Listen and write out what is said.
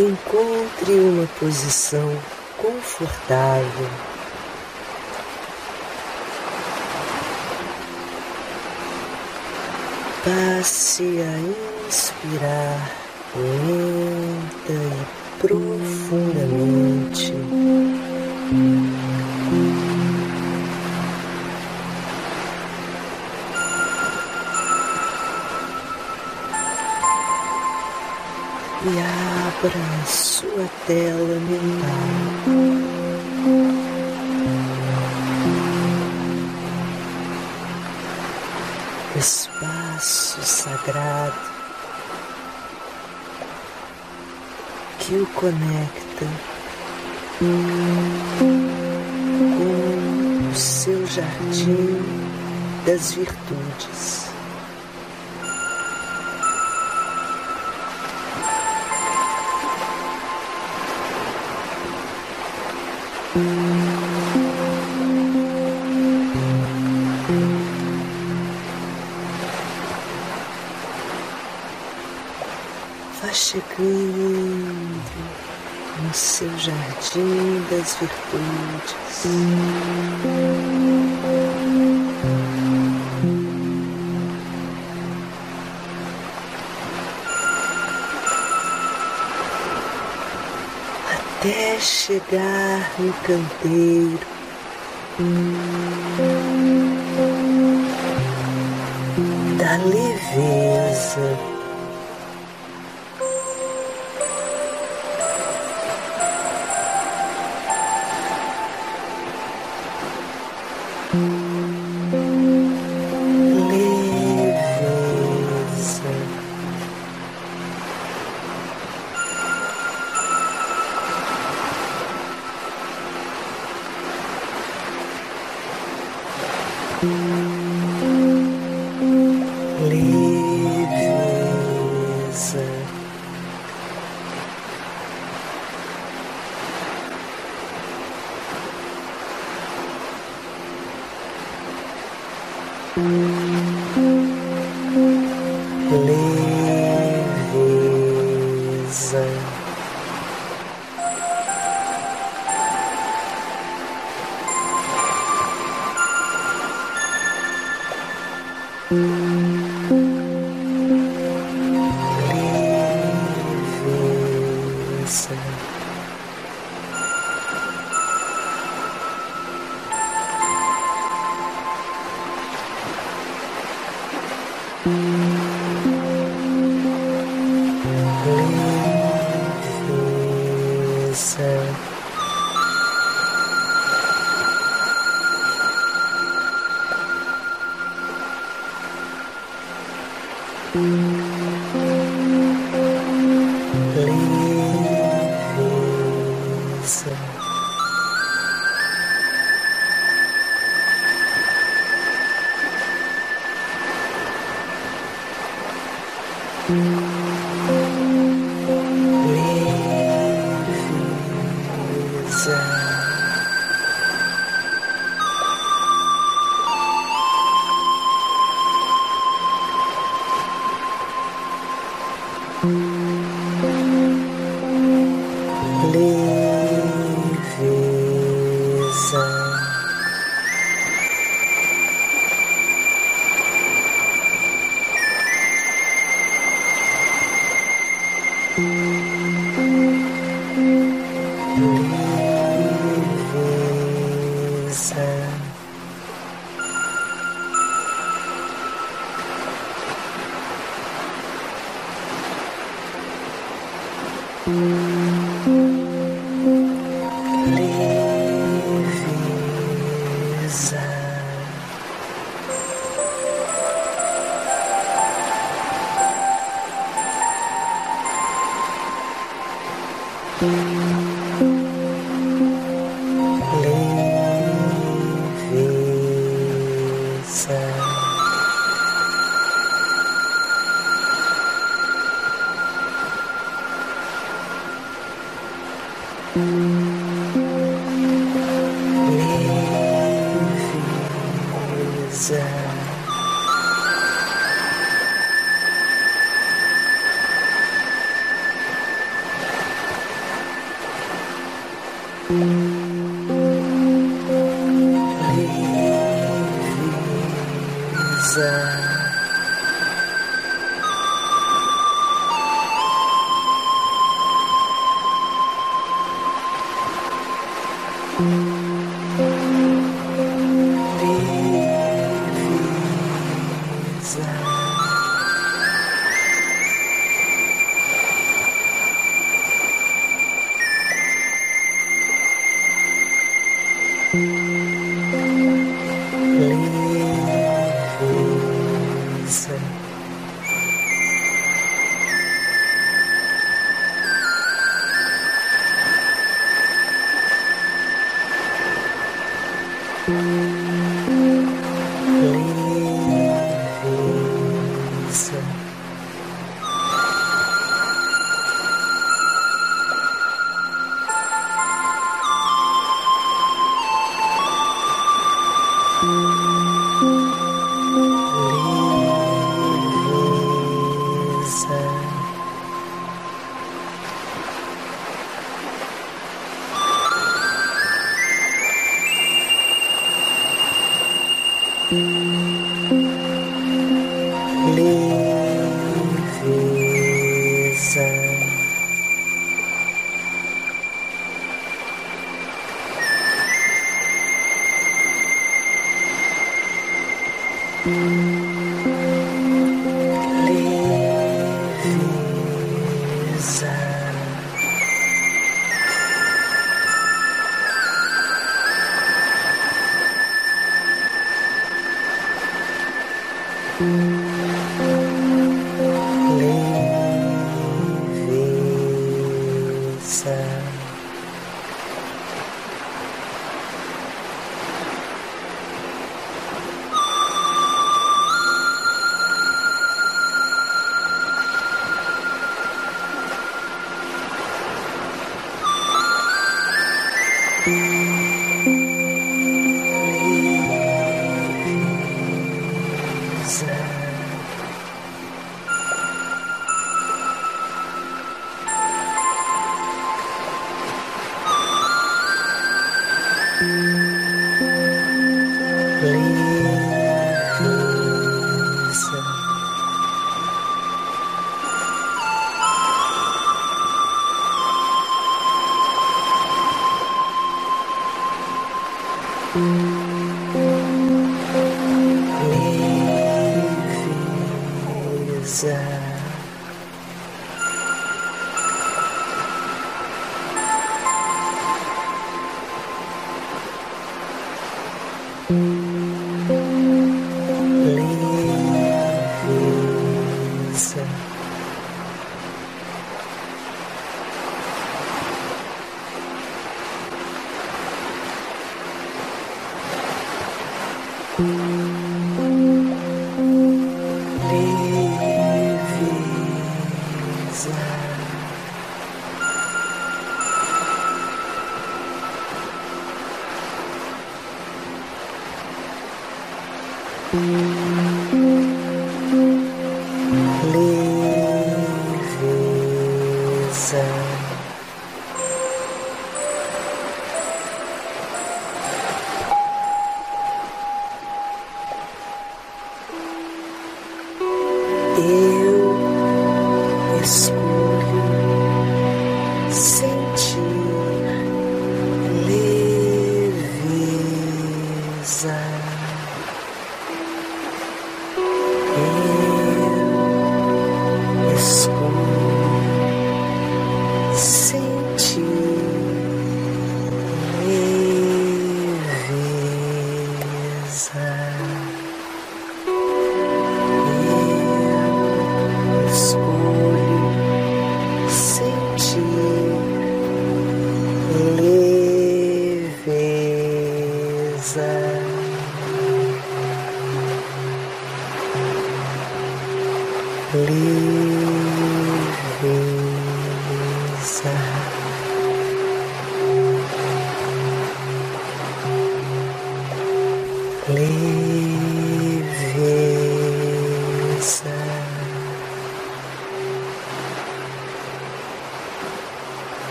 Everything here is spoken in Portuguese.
Encontre uma posição confortável. Passe a inspirar lenta e profundamente. E abra sua tela mental. Espaço sagrado que o conecta com o seu jardim das virtudes. Vá chegando no seu jardim das virtudes. Chegar no canteiro. Da leveza. thank you Thank mm -hmm. you. Thank mm -hmm. you. Lisa. coisa. Leveza. thank Leveza. Eu escolho sentir leveza.